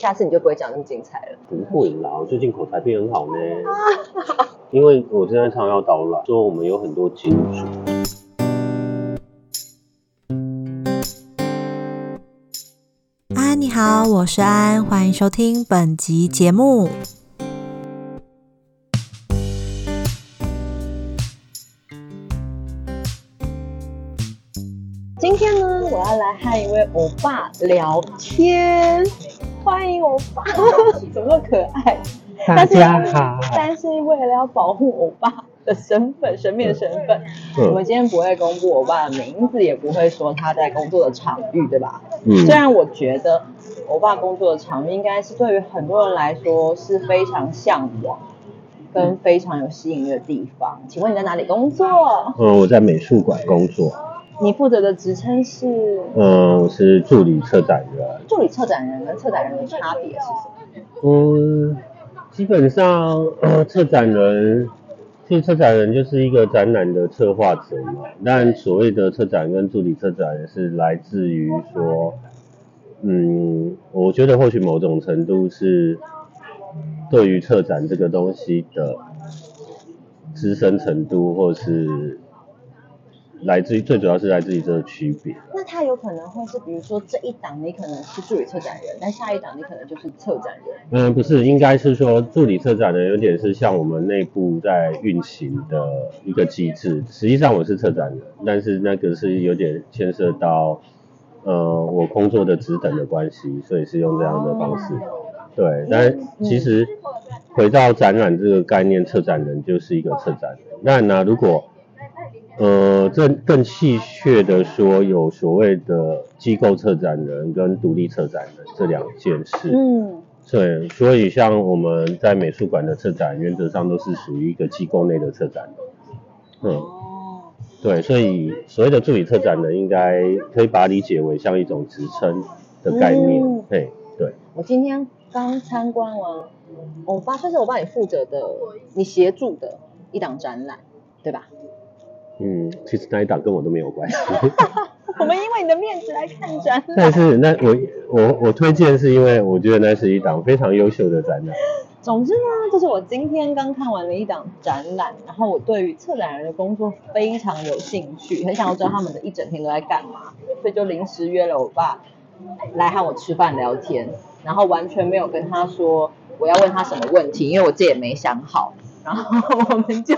下次你就不会讲那么精彩了。不会啦，我最近口才变很好呢。因为我现在常要导览，说我们有很多金主。安，你好，我是安，欢迎收听本集节目。今天呢，我要来和一位欧巴聊天，欢迎欧巴，怎么可爱？大家好，但是为了要保护欧巴的身份，神秘的身份，嗯我们今天不会公布欧巴的名字，也不会说他在工作的场域，对吧？嗯虽然我觉得欧巴工作的场域应该是对于很多人来说是非常向往跟非常有吸引力的地方。请问你在哪里工作？嗯，我在美术馆工作，你负责的职称是嗯，我是助理策展人。助理策展人跟策展人的差别是什么？嗯，基本上、呃策展人，其实策展人就是一个展览的策划者嘛。但所谓的策展跟助理策展人是来自于说，嗯，我觉得或许某种程度是对于策展这个东西的资深程度，或是来自于最主要是来自于这个区别。那他有可能会是，比如说这一档你可能是助理策展人，但下一档你可能就是策展人。嗯，不是，应该是说助理策展人有点是像我们内部在运行的一个机制。实际上我是策展人，但是那个是有点牵涉到呃我工作的职等的关系，所以是用这样的方式。对，但其实回到展览这个概念，策展人就是一个策展人。当然呢，如果呃，这更细谑的说，有所谓的机构策展人跟独立策展人这两件事。嗯，对，所以像我们在美术馆的策展，原则上都是属于一个机构内的策展人。嗯，哦，对，所以所谓的助理策展人，应该可以把它理解为像一种职称的概念。嗯嘿，对，我今天刚参观完欧巴，这是我帮你负责的，你协助的一档展览，对吧？嗯，其实那一档跟我都没有关系。我们因为你的面子来看展览。但是那我我我推荐是因为我觉得那是一档非常优秀的展览。总之呢，就是我今天刚看完了一档展览，然后我对于策展人的工作非常有兴趣，很想要知道他们的一整天都在干嘛，所以就临时约了我爸来和我吃饭聊天，然后完全没有跟他说我要问他什么问题，因为我自己也没想好，然后我们就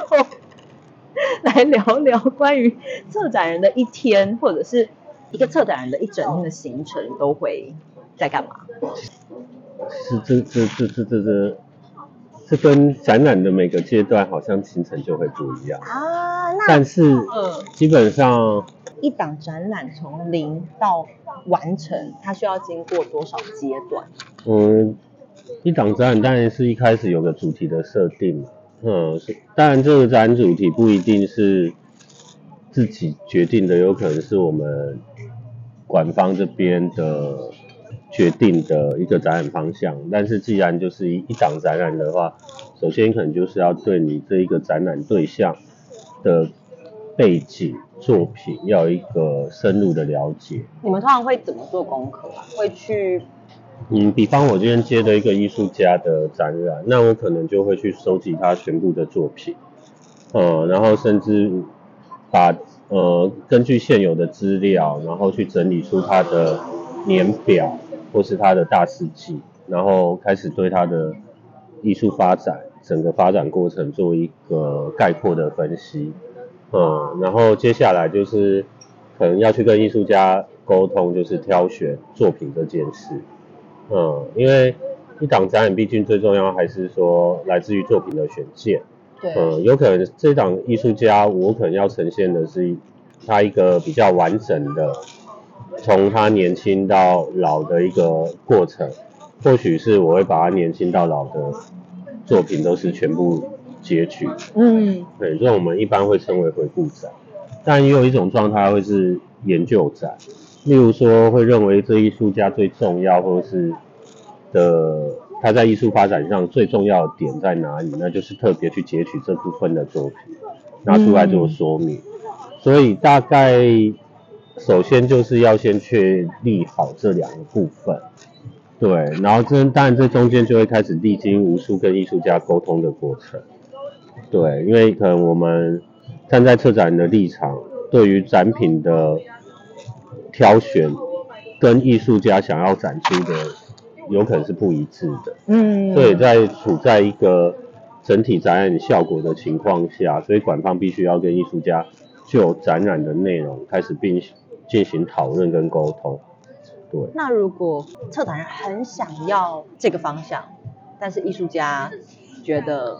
来聊聊关于策展人的一天，或者是一个策展人的一整天的行程都会在干嘛。是这这这这这这这跟展览的每个阶段好像行程就会不一样。啊，那但是嗯。基本上，一档展览从零到完成，它需要经过多少阶段？嗯，一档展览当然是一开始有个主题的设定嘛，嗯，是，当然这个展览主题不一定是自己决定的，有可能是我们馆方这边的决定的一个展览方向。但是既然就是一一档展览的话，首先可能就是要对你这一个展览对象的背景作品要有一个深入的了解。你们通常会怎么做功课啊？会去嗯，比方我今天接的一个艺术家的展览，那我可能就会去收集他全部的作品，呃，然后甚至把呃根据现有的资料，然后去整理出他的年表或是他的大事记，然后开始对他的艺术发展整个发展过程做一个概括的分析，嗯，然后接下来就是可能要去跟艺术家沟通，就是挑选作品这件事。嗯，因为一档展览毕竟最重要还是说来自于作品的选件。对，嗯，有可能这档艺术家我可能要呈现的是他一个比较完整的，从他年轻到老的一个过程。或许是我会把他年轻到老的作品都是全部截取，嗯，对，这种我们一般会称为回顾展。但也有一种状态会是研究展，例如说会认为这艺术家最重要，或是的他在艺术发展上最重要的点在哪里？那就是特别去截取这部分的作品，拿出来做说明。所以大概首先就是要先确立好这两个部分，对，然后这当然这中间就会开始历经无数跟艺术家沟通的过程。对，因为可能我们站在策展人的立场，对于展品的挑选跟艺术家想要展出的有可能是不一致的。嗯，所以在处在一个整体展览效果的情况下，所以馆方必须要跟艺术家就展览的内容开始并进行讨论跟沟通。对，那如果策展人很想要这个方向，但是艺术家觉得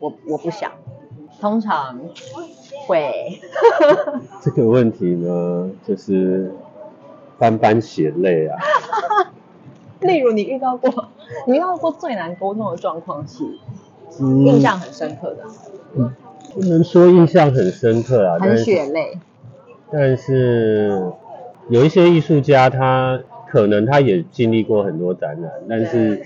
我我不想，通常会这个问题呢，就是斑斑血泪啊。例如你遇到过，你遇到过最难沟通的状况是嗯印象很深刻的，不能说印象很深刻啊，但很血泪。但是有一些艺术家，他可能他也经历过很多展览，但是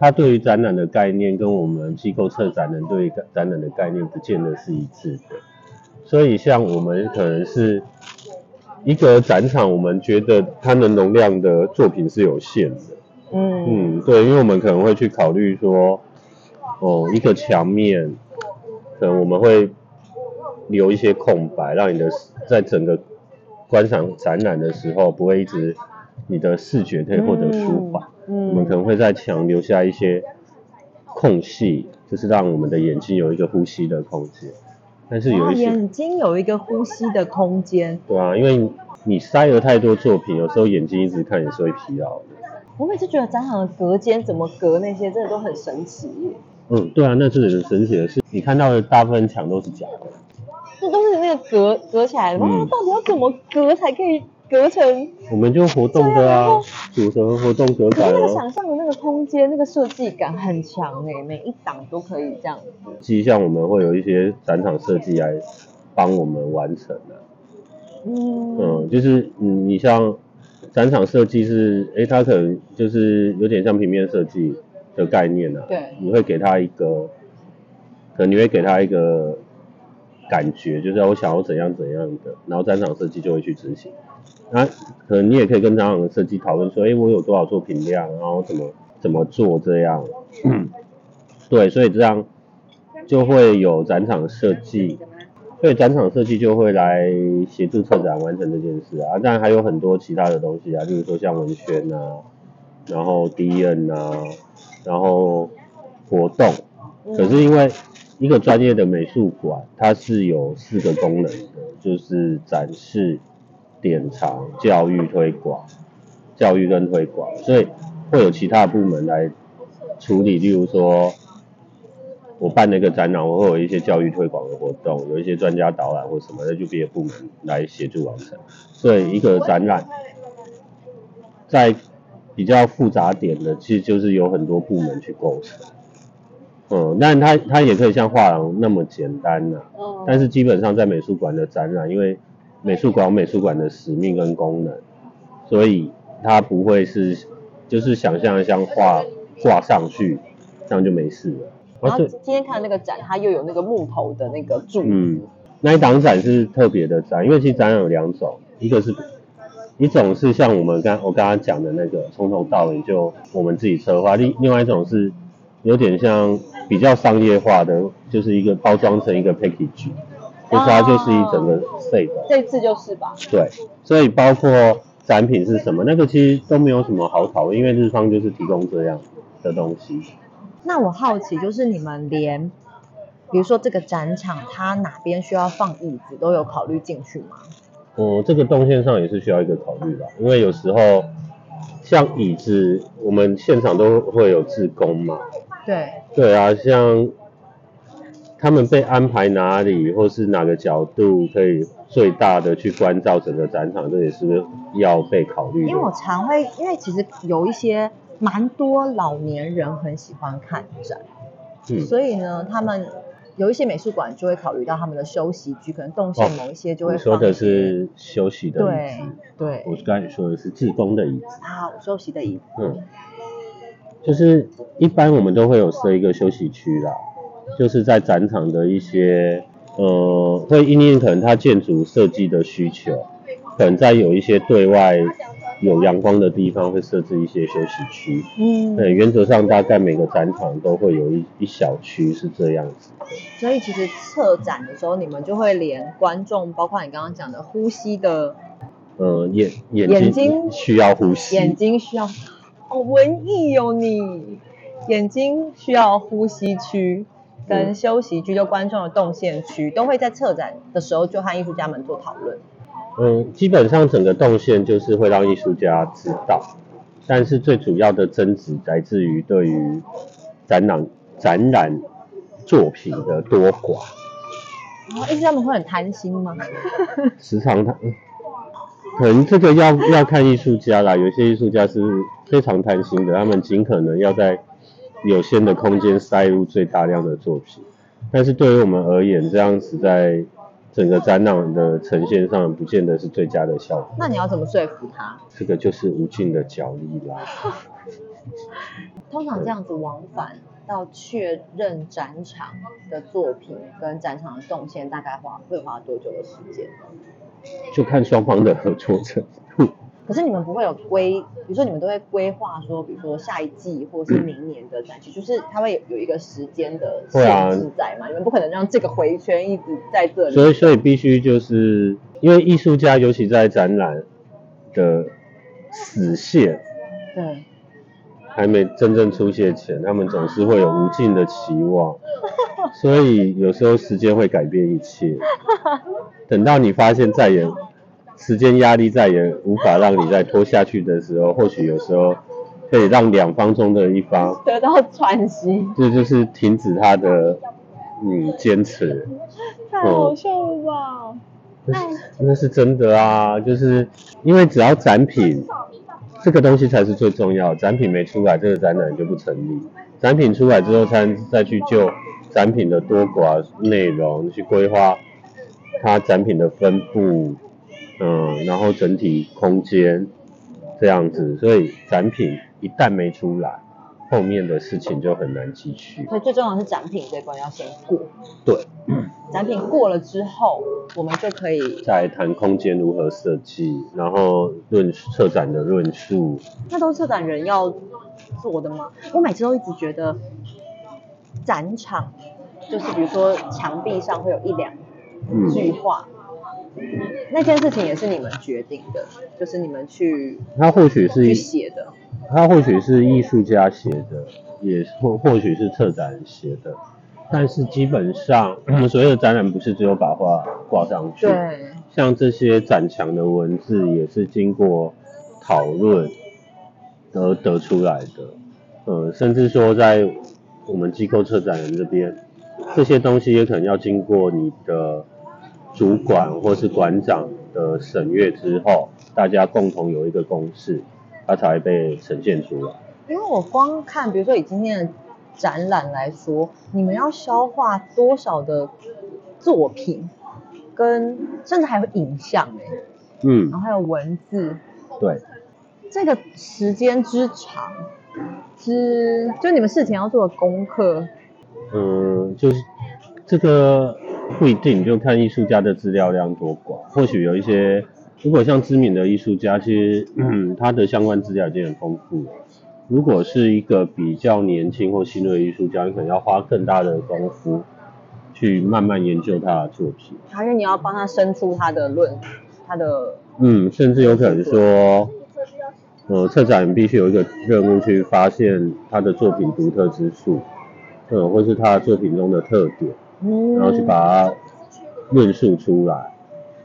他对于展览的概念跟我们机构策展人对于展览的概念不见得是一致的。所以像我们可能是一个展场，我们觉得它的容量的作品是有限的。嗯嗯，对，因为我们可能会去考虑说，哦，一个墙面，可能我们会留一些空白，让你的在整个观赏展览的时候，不会一直你的视觉可以获得舒缓。嗯我们可能会在墙留下一些空隙，就是让我们的眼睛有一个呼吸的空间。但是有一些，眼睛有一个呼吸的空间。对啊，因为你塞了太多作品，有时候眼睛一直看也是会疲劳的。我每次觉得展场的隔间怎么隔那些，真的都很神奇。嗯，对啊，那是很神奇的是，你看到的大部分墙都是假的。那都是那个隔隔起来的，哇、嗯到底要怎么隔才可以隔成？我们就活动的啊组成活动隔可是那个。想象的那个空间，那个设计感很强哎，每一档都可以这样子。其实像我们会有一些展场设计来帮我们完成的、嗯嗯，就是嗯，你像展场设计是，诶，它可能就是有点像平面设计的概念啊。对你会给他一个，可能你会给他一个感觉，就是我想要怎样怎样的，然后展场设计就会去执行。那可能你也可以跟展场设计讨论说，诶，我有多少作品量，然后怎么怎么做这样。对，所以这样就会有展场设计，所以展场设计就会来协助策展完成这件事啊。当然还有很多其他的东西啊，例如说像文宣啊，然后 D N 啊，然后活动。可是因为一个专业的美术馆，它是有四个功能的，就是展示、典藏、教育、推广，教育跟推广，所以会有其他部门来处理，例如说。我办了一个展览，我会有一些教育推广的活动，有一些专家导览或什么，那就别的部门来协助完成。所以一个展览在比较复杂点的，其实就是有很多部门去构成。嗯，但它它也可以像画廊那么简单呐、嗯但是基本上在美术馆的展览，因为美术馆有美术馆的使命跟功能，所以它不会是就是想象像画挂上去，这样就没事了。然后今天看那个展，它又有那个木头的那个柱，嗯，那一档展是特别的展，因为其实展览有两种，一个是一种是像我们刚我刚刚讲的那个从头到尾就我们自己策划，另另外一种是有点像比较商业化的，就是一个包装成一个 package，就是它就是一整个 set，、这次就是吧？对，所以包括展品是什么，那个其实都没有什么好讨论，因为日方就是提供这样的东西。那我好奇，就是你们连，比如说这个展场，它哪边需要放椅子，都有考虑进去吗？嗯，这个动线上也是需要一个考虑的，因为有时候像椅子，我们现场都会有自工嘛，对，对啊，像他们被安排哪里，或是哪个角度可以最大的去关照整个展场，这也是要被考虑。因为我常会，因为其实有一些蛮多老年人很喜欢看展，嗯，所以呢，他们有一些美术馆就会考虑到他们的休息区，可能动线某一些就会你说的是休息的椅子，对。我刚才说的是自工的椅子。好休息的椅子，嗯，就是一般我们都会有设一个休息区啦，就是在展场的一些呃，会因应可能它建筑设计的需求，可能在有一些对外有阳光的地方会设置一些休息区。嗯，对，原则上大概每个展场都会有一一小区是这样子。所以其实策展的时候，你们就会连观众，包括你刚刚讲的呼吸的呃，眼眼眼睛睛需要呼吸。眼睛需要，哦文艺哦你，眼睛需要呼吸区跟嗯休息区，就观众的动线区，都会在策展的时候就和艺术家们做讨论。嗯，基本上整个动线就是会让艺术家知道，但是最主要的争执来自于对于展览展览作品的多寡。然后艺术家们会很贪心吗？时常他，嗯可能这个要要看艺术家啦，有些艺术家是非常贪心的，他们尽可能要在有限的空间塞入最大量的作品。但是对于我们而言，这样子在整个展览的呈现上，不见得是最佳的效果。那你要怎么说服他？这个就是无尽的角力啦。通常这样子往返到确认展场的作品跟展场的动线，大概花会花多久的时间？就看双方的合作程度。可是你们不会有规，比如说你们都会规划说，比如说下一季或是明年的展期，就是它会有有一个时间的限制在嘛？你们不可能让这个回圈一直在这里。所以，所以必须就是因为艺术家，尤其在展览的死线对，还没真正出现前，他们总是会有无尽的期望，所以有时候时间会改变一切。等到你发现再也时间压力再也无法让你再拖下去的时候，或许有时候可以让两方中的一方，得到喘息，这就是停止他的嗯坚持。太好笑了吧？那是那是真的啊，就是因为只要展品这个东西才是最重要，展品没出来，这个展览就不成立。展品出来之后，才再去就展品的多寡、内容去规划它展品的分布，嗯，然后整体空间这样子。所以展品一旦没出来，后面的事情就很难继续。所以最重要的是展品这关要先过，对，展品过了之后，我们就可以，再谈空间如何设计，然后论策展的论述。那都是策展人要做的吗？我每次都一直觉得展场就是比如说墙壁上会有一两嗯，句话，那件事情也是你们决定的，就是你们去他或许是去写的。他或许是艺术家写的，也或或许是策展人写的，但是基本上我们所有的展览不是只有把画挂上去，对，像这些展墙的文字也是经过讨论而得出来的，呃，甚至说在我们机构策展人这边，这些东西也可能要经过你的主管或是馆长的审阅之后，大家共同有一个共识，它才会被呈现出来。因为我光看，比如说以今天的展览来说，你们要消化多少的作品，跟甚至还有影像哎，嗯。然，后还有文字，对，这个时间之长，之就你们事前要做的功课，嗯，就是这个不一定，就看艺术家的资料量多寡。或许有一些，如果像知名的艺术家，其实、嗯、他的相关资料已经很丰富了。如果是一个比较年轻或新锐的艺术家，你可能要花更大的功夫去慢慢研究他的作品。还是你要帮他生出他的论，他的嗯，甚至有可能说，呃，策展人必须有一个任务去发现他的作品独特之处，呃，或是他的作品中的特点。嗯然后去把它论述出来。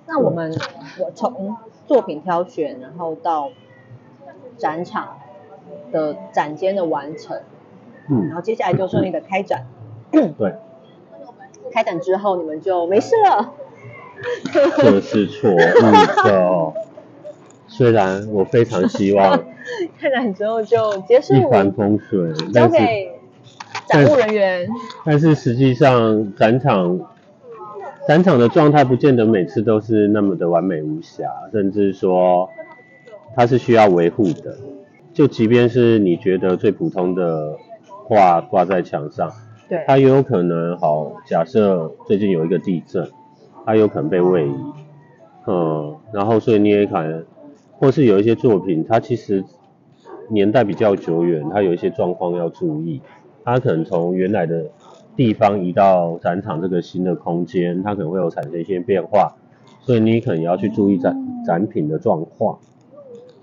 那我们我从作品挑选，然后到展场的展间的完成，嗯然嗯，后接下来就顺利的开展。对，开展之后你们就没事了。这是错误的。虽然我非常希望 开展之后就结束一，帆风顺，交但是给展务人员。但是实际上展场展场的状态不见得每次都是那么的完美无瑕，甚至说它是需要维护的。就即便是你觉得最普通的画挂在墙上，对，它也有可能好，假设最近有一个地震，它有可能被位移，嗯，然后所以你也可能或是有一些作品，它其实年代比较久远，它有一些状况要注意，它可能从原来的地方移到展场这个新的空间，它可能会有产生一些变化，所以你可能也要去注意展展品的状况。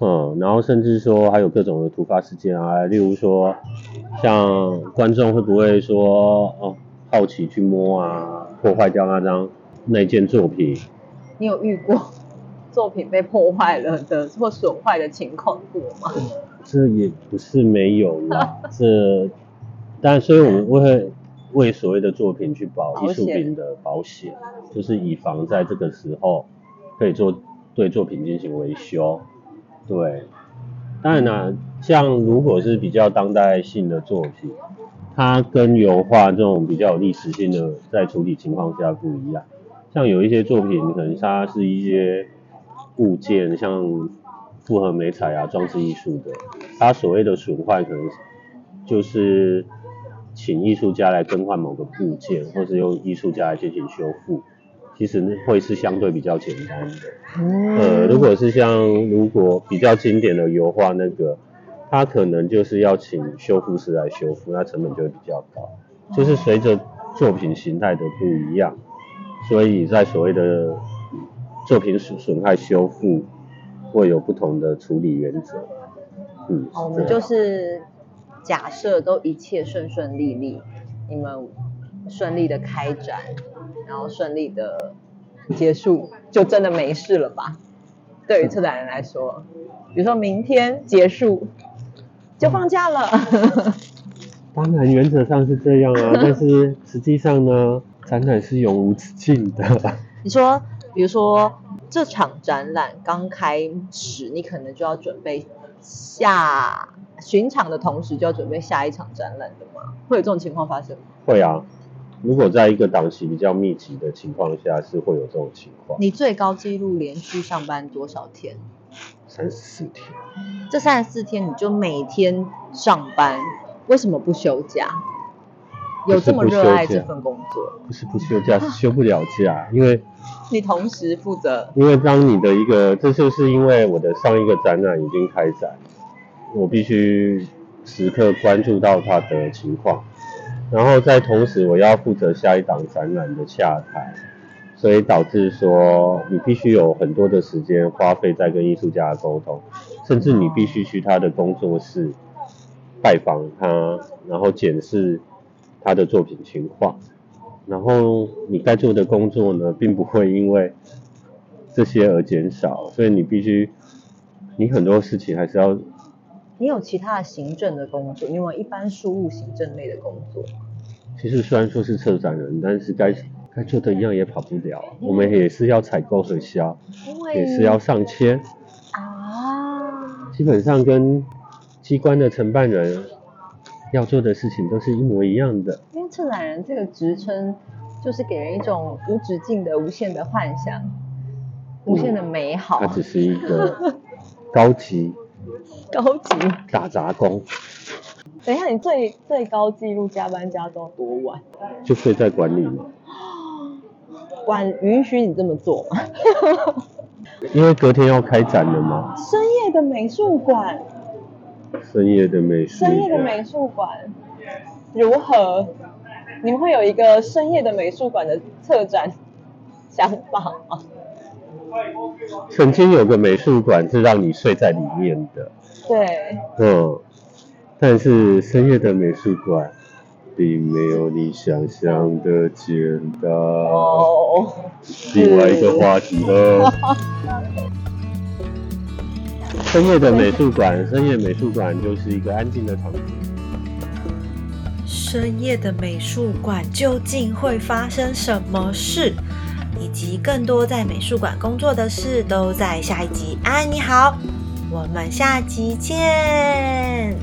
嗯，然后甚至说还有各种的突发事件啊，例如说像观众会不会说哦好奇去摸啊，破坏掉那张那件作品？你有遇过作品被破坏了的或损坏的情况过吗？这也不是没有啦，这当然，所以我们会为所谓的作品去保艺术品的保险，就是以防在这个时候可以做对作品进行维修。对，当然啦，像如果是比较当代性的作品，它跟油画这种比较有历史性的在处理情况下不一样。像有一些作品，可能它是一些物件，像复合美彩啊、装置艺术的，它所谓的损坏，可能就是请艺术家来更换某个部件，或是用艺术家来进行修复。其实会是相对比较简单的，呃，如果是像如果比较经典的油画那个，它可能就是要请修复师来修复，那成本就会比较高。就是随着作品形态的不一样，所以在所谓的作品损损害修复会有不同的处理原则。嗯，我们就是假设都一切顺顺利利，你们顺利的开展。然后顺利的结束，就真的没事了吧？对于策展人来说，比如说明天结束就放假了。当然原则上是这样啊，但是实际上呢，展览是永无止境的。你说，比如说这场展览刚开始，你可能就要准备下巡场的同时就要准备下一场展览的吗？会有这种情况发生吗？会啊。如果在一个档期比较密集的情况下，是会有这种情况。你最高纪录连续上班多少天？三十四天。这三十四天你就每天上班，为什么不休假？有这么热爱这份工作？不是不休假，是休不了假，因为 你同时负责。因为当你的一个，这就是因为我的上一个展览已经开展，我必须时刻关注到它的情况。然后在同时，我要负责下一档展览的洽谈，所以导致说你必须有很多的时间花费在跟艺术家的沟通，甚至你必须去他的工作室拜访他，然后检视他的作品情况。然后你该做的工作呢，并不会因为这些而减少，所以你必须，你很多事情还是要。你有其他的行政的工作？你有一般事务行政类的工作？其实虽然说是策展人，但是该该做的一样也跑不了。我们也是要采购核销，也是要上签啊。基本上跟机关的承办人要做的事情都是一模一样的。因为策展人这个职称，就是给人一种无止境的、无限的幻想，无限的美好。它只是一个 高级。高级打杂工。等一下，你最最高纪录加班加到多晚？就睡在馆里吗？管允许你这么做吗？因为隔天要开展了吗？深夜的美术馆。深夜的美术。深夜的美术馆如何？你们会有一个深夜的美术馆的策展 想法吗？曾经有个美术馆是让你睡在里面的，对，嗯，但是深夜的美术馆并没有你想象的简单。哦，另外一个话题了。深夜的美术馆，深夜美术馆就是一个安静的场所。深夜的美术馆究竟会发生什么事？以及更多在美术馆工作的事，都在下一集。安，你好，我们下集见。